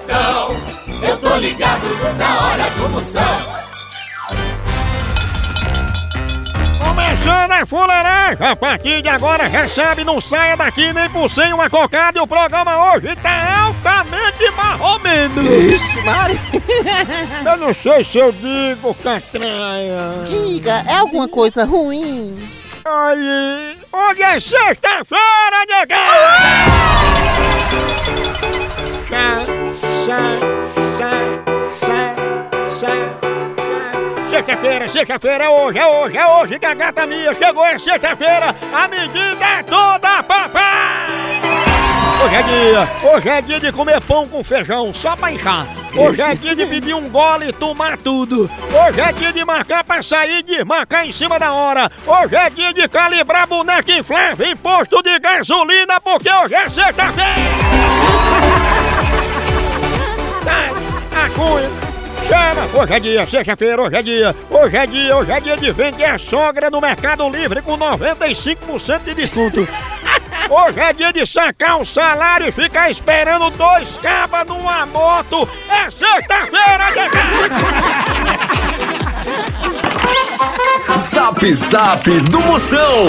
coração. Eu tô ligado na hora do Moção. Começando a fuleiragem, a partir de agora recebe, não saia daqui nem por sem uma cocada e o programa hoje tá altamente marromeno. Ixi, Mari. Eu não sei se eu digo catraia. Diga, é alguma coisa ruim? Olha, hoje é sexta-feira, nega! Sai, Sexta-feira, sexta-feira é hoje, é hoje, é hoje que a gata minha chegou, é sexta-feira, a medida é toda, papai! Hoje é dia, hoje é dia de comer pão com feijão, só pra inchar. Hoje é dia de pedir um gole e tomar tudo. Hoje é dia de marcar pra sair, de marcar em cima da hora. Hoje é dia de calibrar boneca em posto de gasolina, porque hoje é sexta-feira! A cunha! Chama! Hoje é dia, sexta-feira, hoje é dia, hoje é dia, hoje é dia de vender a sogra no Mercado Livre com 95% de desconto. Hoje é dia de sacar o salário e ficar esperando dois cabas numa moto. É sexta-feira, Zap Zap do Moção.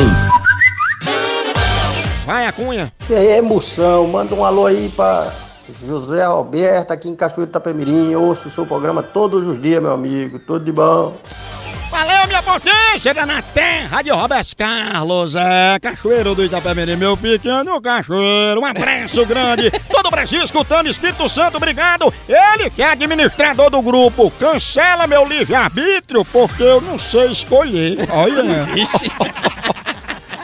Vai a cunha. E aí, emoção, manda um alô aí pra José Roberto aqui em Cachoeiro do Itapemirim. Ouço o seu programa todos os dias, meu amigo. Tudo de bom. Valeu, minha potência, da na terra de Roberto Carlos, é, Cachoeiro do Itapemirim, meu pequeno cachoeiro, um abraço grande, todo o Brasil escutando, Espírito Santo, obrigado, ele que é administrador do grupo, cancela meu livre-arbítrio, porque eu não sei escolher, olha,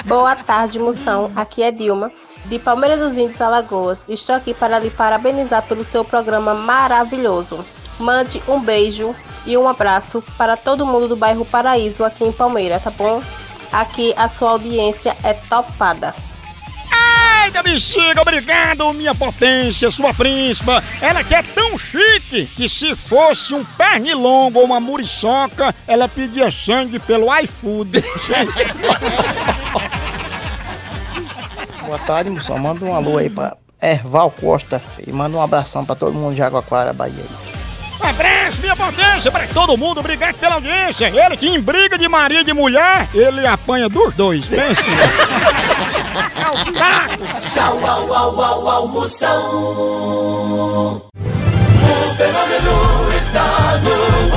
Boa tarde, moção. Aqui é Dilma, de Palmeiras dos Índios, Alagoas. Estou aqui para lhe parabenizar pelo seu programa maravilhoso. Mande um beijo e um abraço para todo mundo do bairro Paraíso aqui em Palmeiras, tá bom? Aqui a sua audiência é topada. Eita, bexiga, obrigado, minha potência, sua príncipa. Ela que é tão chique que se fosse um pernilongo ou uma muriçoca, ela pedia sangue pelo iFood. Boa tarde, moção. Manda um alô aí pra Erval Costa e manda um abração pra todo mundo de Jaguaquara, Bahia. Um abraço, minha potência, para todo mundo, obrigado pela audiência. Ele que em briga de marido e mulher, ele apanha dos dois, pensa. é. Tchau, au, au, au, au, Moção. O fenômeno está no ar.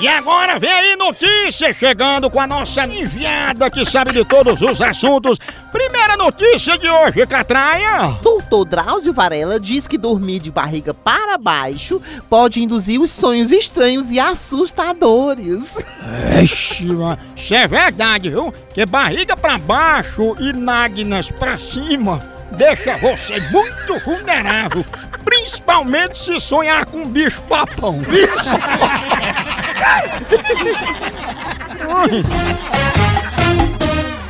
E agora vem aí notícia chegando com a nossa enviada que sabe de todos os assuntos. Primeira notícia de hoje, Catraia. Doutor Drauzio Varela diz que dormir de barriga para baixo pode induzir os sonhos estranhos e assustadores. Ixi, isso é verdade, viu? Que barriga pra baixo e nágnas pra cima deixa você muito vulnerável. Principalmente se sonhar com um bicho papão.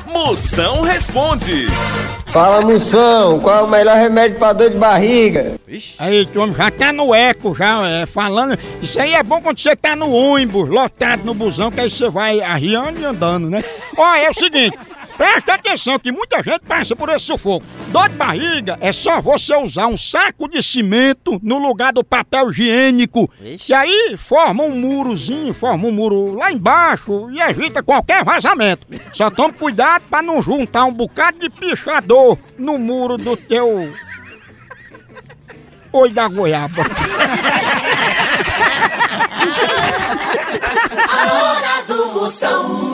Moção responde. Fala, Moção, qual é o melhor remédio pra dor de barriga? Aí, tu homem já tá no eco, já é, falando. Isso aí é bom quando você tá no ônibus, lotado no busão, que aí você vai arriando e andando, né? Ó, é o seguinte. Presta atenção que muita gente passa por esse sufoco. Dor de barriga é só você usar um saco de cimento no lugar do papel higiênico. Ixi. Que aí forma um murozinho, forma um muro lá embaixo e evita qualquer vazamento. Só tome cuidado pra não juntar um bocado de pichador no muro do teu. Oi da goiaba. A hora do Moção.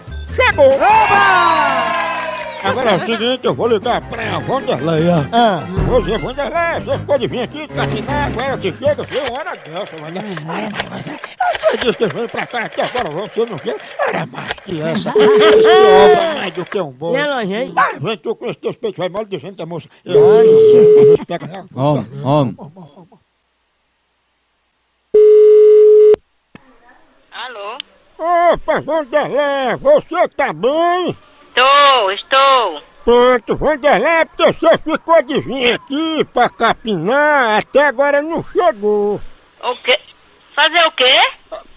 chegou! Agora é o seguinte, eu vou ligar pra Vanderleia. Ah. Você, Vanderleia, você ficou de vir aqui capinar, agora que chega, foi uma hora dessa, Vanderleia. Eu disse que veio pra cá até agora, você não chega. Era mais que essa. Esse obra mais do que um boi. E hein? Ah, vem tu com esse teu peito, vai mal dizendo moça... Eu, Pega lá. Opa, Vanderleia, você tá bem? Estou, estou. Pronto, Vanderleia, porque você ficou de vir aqui pra capinar, até agora não chegou. O quê? Fazer o quê?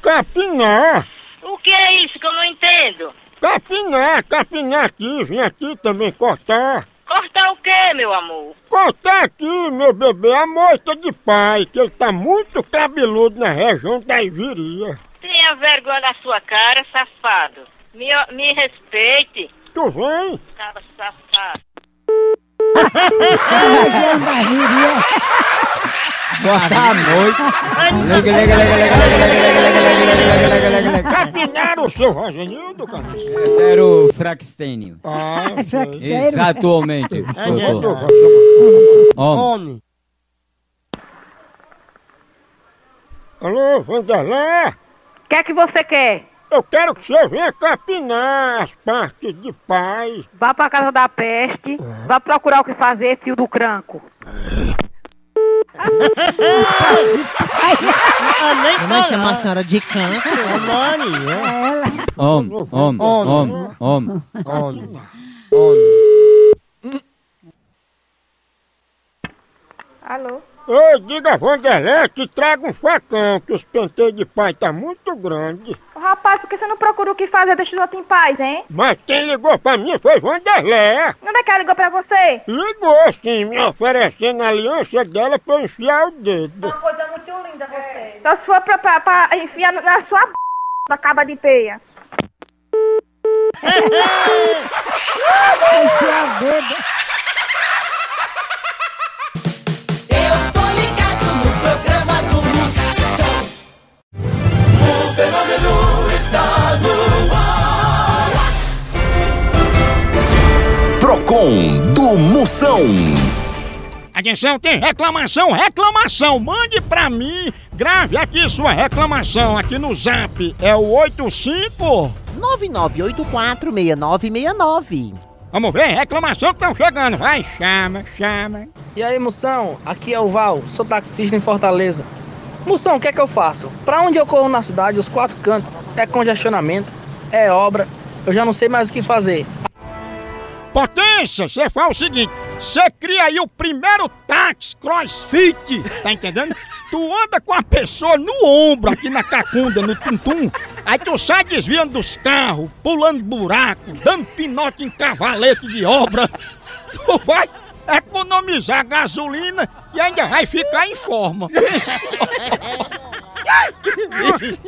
Capinar! O que é isso que eu não entendo? Capinar, capinar aqui, vim aqui também cortar. Cortar o quê, meu amor? Cortar aqui, meu bebê, a moita de pai, que ele tá muito cabeludo na região da Iviria. Tenha vergonha na sua cara, safado. Me, me respeite, Tu vem? cara safado. Boa noite. Lega, lega, lega, lega, lega, lega, lega, lega, lega, lega, lega, lega. Capinar o seu Rogenildo, cara? Era o Fraxtênio. Ah, Exatamente. doutor. Om. Homem. Alô, Vanderleia? O que é que você quer? Eu quero que você venha capinar as partes de pai. Vá pra casa da peste, vá procurar o que fazer, fio do cranco. Vai chamar a senhora de canto. Om, om, om, om. Homem. Alô? Ei, diga a Vanderleia que traga um facão, que os penteios de pai tá muito grande. Rapaz, por que você não procura o que fazer? Deixa os outros em paz, hein? Mas quem ligou pra mim foi Vanderleia. Onde é que ela ligou pra você? Ligou sim, me oferecendo a aliança dela pra eu enfiar o dedo. coisa muito linda você. Só se for pra, pra, pra enfiar na sua b... da caba de peia. Eu do Moção. Atenção, tem reclamação, reclamação. Mande pra mim, grave aqui sua reclamação aqui no zap. É o 85. 99846969. Vamos ver, reclamação que estão chegando. Vai, chama, chama. E aí, Moção? Aqui é o Val, sou taxista em Fortaleza. Moção, o que é que eu faço? Pra onde eu corro na cidade, os quatro cantos, é congestionamento, é obra, eu já não sei mais o que fazer. Potência, você faz o seguinte: você cria aí o primeiro táxi crossfit, tá entendendo? Tu anda com a pessoa no ombro, aqui na cacunda, no tum-tum, aí tu sai desviando dos carros, pulando buraco, dando pinote em cavalete de obra. Tu vai economizar gasolina e ainda vai ficar em forma.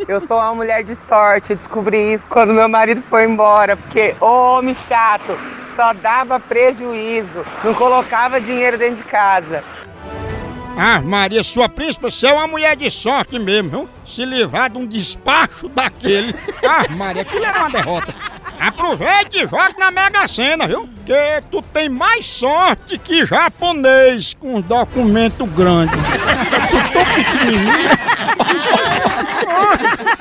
Eu sou uma mulher de sorte, descobri isso quando meu marido foi embora, porque homem chato, só dava prejuízo, não colocava dinheiro dentro de casa. Ah, Maria, sua príncipe, você é uma mulher de sorte mesmo, viu? Se livrar de um despacho daquele. Ah, Maria, aquilo era uma derrota. Aproveite e jogue na Mega Sena, viu? Que tu tem mais sorte que japonês com um documento grande. tu tão pequenininho.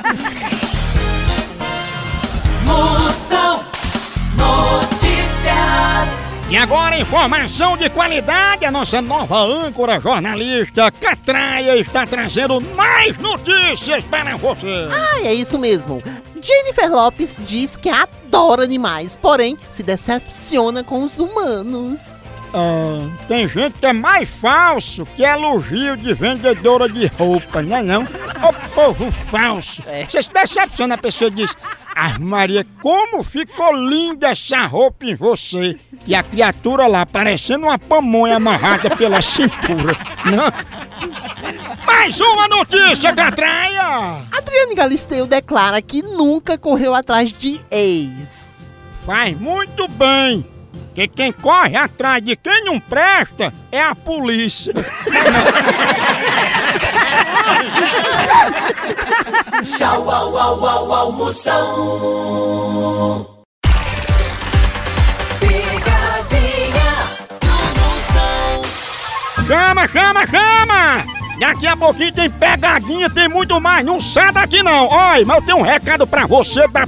E agora, informação de qualidade, a nossa nova âncora jornalista Catraia está trazendo mais notícias para você. Ah, é isso mesmo. Jennifer Lopes diz que adora animais, porém se decepciona com os humanos. Ah, tem gente que é mais falso que elogio de vendedora de roupa, não é não? O povo falso. Você se decepciona, a pessoa diz, ah Maria, como ficou linda essa roupa em você. E a criatura lá, parecendo uma pamonha amarrada pela cintura. Não? Mais uma notícia, Catraia! Adriane Galisteu declara que nunca correu atrás de ex. Faz muito bem. Que quem corre atrás de quem não presta é a polícia. Tchau, au, au, au, almoção. Chama, chama, chama! Daqui a pouquinho tem pegadinha, tem muito mais. Não sai daqui não. Olha, mas eu tenho um recado pra você da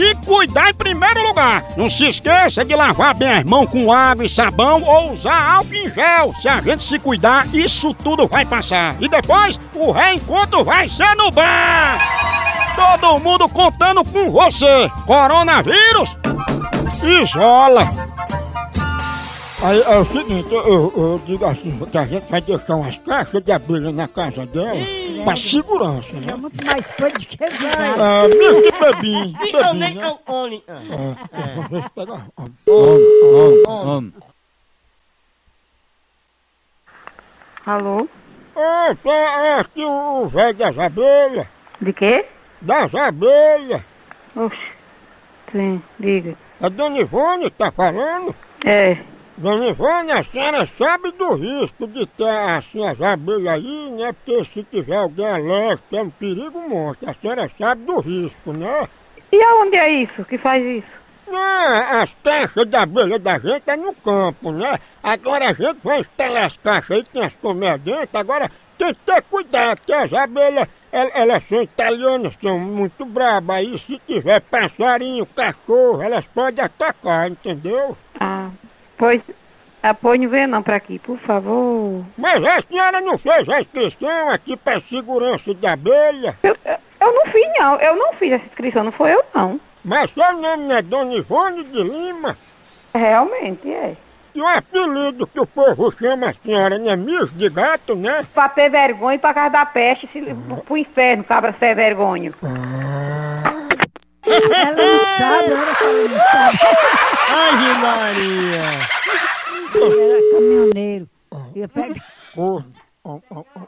se cuidar em primeiro lugar. Não se esqueça de lavar bem as mãos com água e sabão ou usar álcool em gel. Se a gente se cuidar, isso tudo vai passar. E depois, o reencontro vai ser no bar. Todo mundo contando com você. Coronavírus, isola. Aí é o seguinte, eu, eu digo assim, que a gente vai deixar umas caixas de abelha na casa dela pra segurança, né? Muito mais coisa que vai. Ah, mesmo que bebinho, Então, bebinho, nem né? com Oni. É, deixa eu pegar. Alô? Opa, é aqui o velho das abelhas. De quê? Das abelhas. Oxe. Sim, diga. A Dona Ivone tá falando? É. Dona Ivone, a senhora sabe do risco de ter assim as abelhas aí, né? Porque se tiver alguém alérgico, é um perigo monstro. A senhora sabe do risco, né? E aonde é isso que faz isso? Não, as caixas de abelha da gente é no campo, né? Agora a gente vai instalar as caixas aí, tem as colmeias dentro, agora tem que ter cuidado, porque as abelhas, el- elas são italianas, são muito brabas, aí se tiver passarinho, cachorro, elas podem atacar, entendeu? Ah, pois. Ah, pois não venha não pra aqui, por favor. Mas a senhora não fez a inscrição aqui para segurança de abelha? Eu, eu, não fiz não, eu não fiz essa inscrição, não foi eu não. Mas seu nome não é Dona Ivone de Lima? Realmente é. E o apelido que o povo chama a senhora não é mijo de gato, né? Pra ter vergonha e pra casa da peste, se, pro inferno, cabra sem vergonha. Ela não sabe, olha que ela não sabe. Ai, Maria! Ele era caminhoneiro. Ia pegar. Corno. Ó, ó, ó.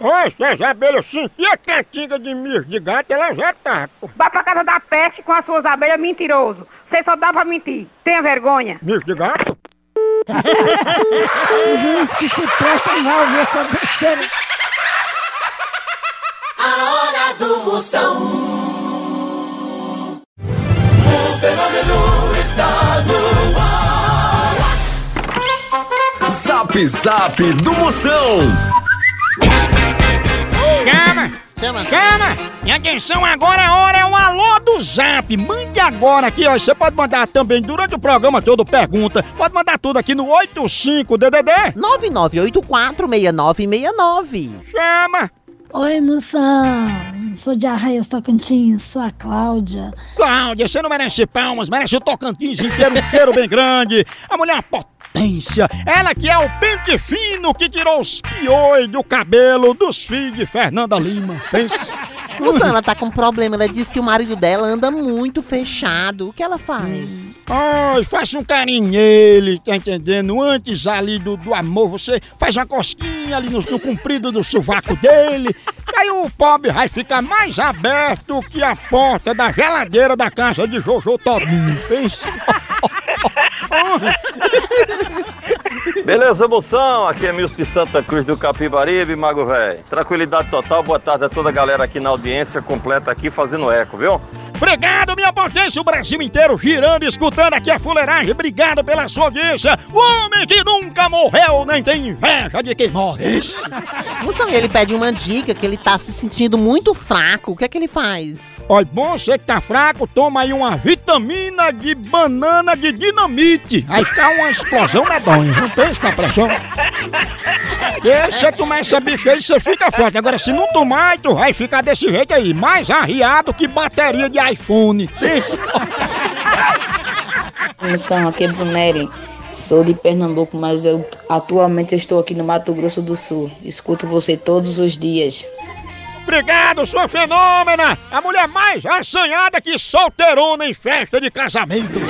Oi, se as abelhas sentir a cantiga de mijo de gato, elas já atacam. Vá pra casa da peste com as suas abelhas, mentiroso. Você só dá pra mentir. Tenha vergonha. Mijo de gato? O juiz que se presta mal, vê essa besteira. A hora do Moção. Fenômeno está no ar. Zap Zap do Moção. Chama! Chama. Chama! E atenção, agora a hora é o alô do zap. Mande agora aqui, ó. Você pode mandar também durante o programa todo pergunta. Pode mandar tudo aqui no 85DDD. 99846969. Chama! Oi, moção. Sou de Arraias Tocantins, sou a Cláudia. Cláudia, você não merece palmas, merece o Tocantins inteiro, inteiro bem grande. A mulher potência, ela que é o pente fino que tirou os piões do cabelo dos filhos de Fernanda Lima. Pensa. Ela tá com problema. Ela diz que o marido dela anda muito fechado. O que ela faz? Ai, faça um carinho nele, tá entendendo? Antes ali do, do amor, você faz uma cosquinha ali no, no comprido do sovaco dele. Aí o pobre vai ficar mais aberto que a porta da geladeira da casa de Jojo Todinho. Pensa. Beleza, moção? Aqui é Milson de Santa Cruz do Capibaribe, Mago Velho. Tranquilidade total, boa tarde a toda a galera aqui na audiência completa aqui fazendo eco, viu? Obrigado, minha potência, o Brasil inteiro girando, escutando aqui a fuleiragem. Obrigado pela sua audiência. O homem que nunca morreu, nem tem inveja de quem morre. Moção, ele pede uma dica que ele tá se sentindo muito fraco. O que é que ele faz? Olha, bom, você que tá fraco, toma aí uma vitamina de banana de dinamite. Aí fica uma explosão medonha, não pensa com a pressão? E você toma essa bicha aí, você fica forte. Agora, se não tomar, tu vai ficar desse jeito aí, mais arriado que bateria de iPhone. Pensa. Moção, aqui é Brunelli. Sou de Pernambuco, mas eu atualmente estou aqui no Mato Grosso do Sul. Escuto você todos os dias. Obrigado, sua fenômena! A mulher mais assanhada que solteirona em festa de casamento.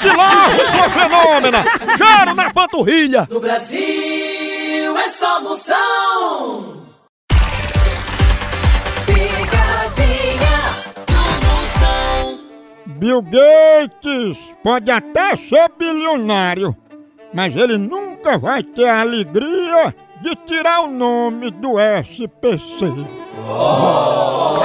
que logo, sua fenômena! Cheiro na panturrilha! No Brasil é só moção. Bill Gates pode até ser bilionário, mas ele nunca vai ter a alegria de tirar o nome do SPC.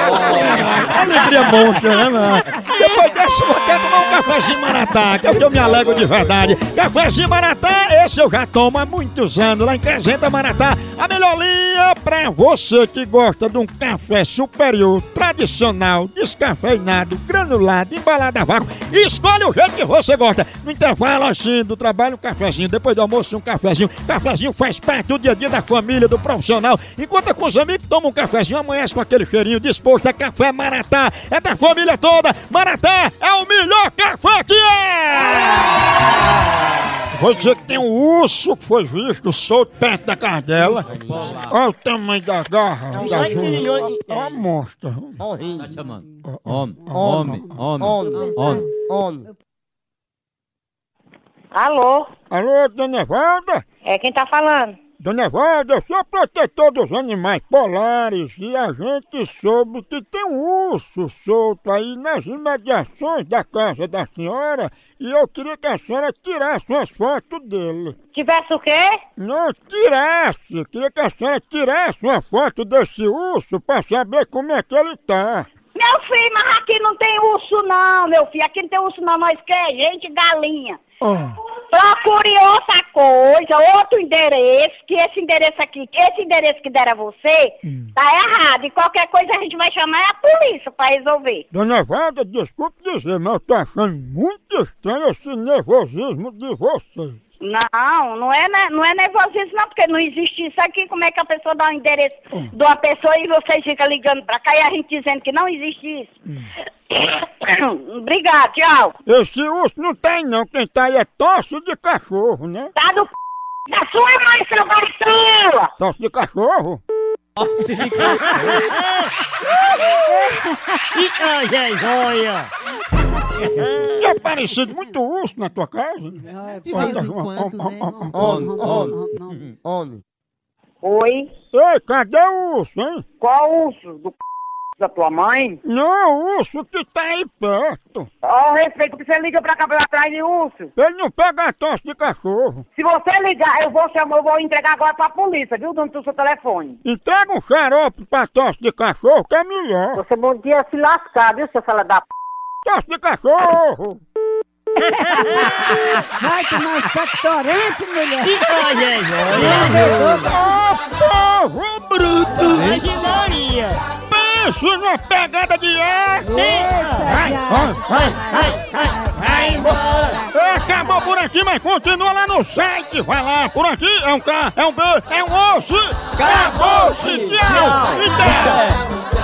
Alegria monstra, né, mano? Depois dessa, vou até tomar um cafezinho maratá, que é o que eu me alegro de verdade. Cafezinho maratá, esse eu já tomo há muitos anos, lá em Crescenta Maratá. A melhor linha pra você que gosta de um café superior, tradicional, descafeinado, granulado, embalado a vácuo. Escolhe o jeito que você gosta. No intervalo, assim, do trabalho, um cafezinho. Depois do almoço, um cafezinho. Cafezinho faz parte do dia a dia da família, do profissional. Enquanto com os amigos, toma um cafezinho, amanhece com aquele cheirinho disposto. É café Maratá, é da família toda. Maratá é o melhor café que é! Vou dizer que tem um urso que foi visto solto perto da casa dela. Olha o tamanho da garra. Da junta. É uma monstra. Tá chamando. Homem, homem, homem, homem. Homem. Alô? Alô, dona Evalda? É quem tá falando? Dona Evalda, eu sou protetor dos animais polares e a gente soube que tem um urso solto aí nas imediações da casa da senhora e eu queria que a senhora tirasse umas fotos dele. Tivesse o quê? Não, tirasse! Eu queria que a senhora tirasse uma foto desse urso pra saber como é que ele tá. Meu filho, mas aqui não tem urso não, meu filho. Aqui não tem urso não, nós quer gente galinha. Procure outra coisa, outro endereço, que esse endereço aqui, esse endereço que deram a você, tá errado. E qualquer coisa a gente vai chamar a polícia pra resolver. Dona Evalda, desculpe dizer, mas eu tô achando muito estranho esse nervosismo de você. Não, não é, ne- não é nervosismo não, porque não existe isso aqui. Como é que a pessoa dá um endereço de uma pessoa e vocês ficam ligando pra cá e a gente dizendo que não existe isso? Obrigado, tchau. Esse urso não tem não, quem tá aí é tosse de cachorro, né? Tá do p... da sua mãe, seu vacila! Tosse de cachorro? Tosse de Ai, joia! É parecido muito urso na tua casa? De vez em quando, né? Homem, homem, homem. Oi? Ei, cadê o urso, hein? Qual urso? Do p... da tua mãe? Não, o urso que tá aí perto. Ó, oh, respeito que você liga pra cá pra atrás de urso. Ele não pega a tosse de cachorro. Se você ligar, eu vou chamar, eu vou entregar agora pra polícia, viu, dono do seu telefone. Entrega um xarope pra tosse de cachorro que é melhor. Você bom dia se lascar, viu, seu fala da p... Tosse de cachorro! Vai tomar expectorante, mulher. Olha, Ô, povo bruto! Maria. Pense numa pegada de ar! Vai, vai, vai, vai, vai embora. Acabou por aqui, mas continua lá no site. Vai lá, por aqui é um K, é um B, é um osso. Acabou-se! Tchau. Tchau.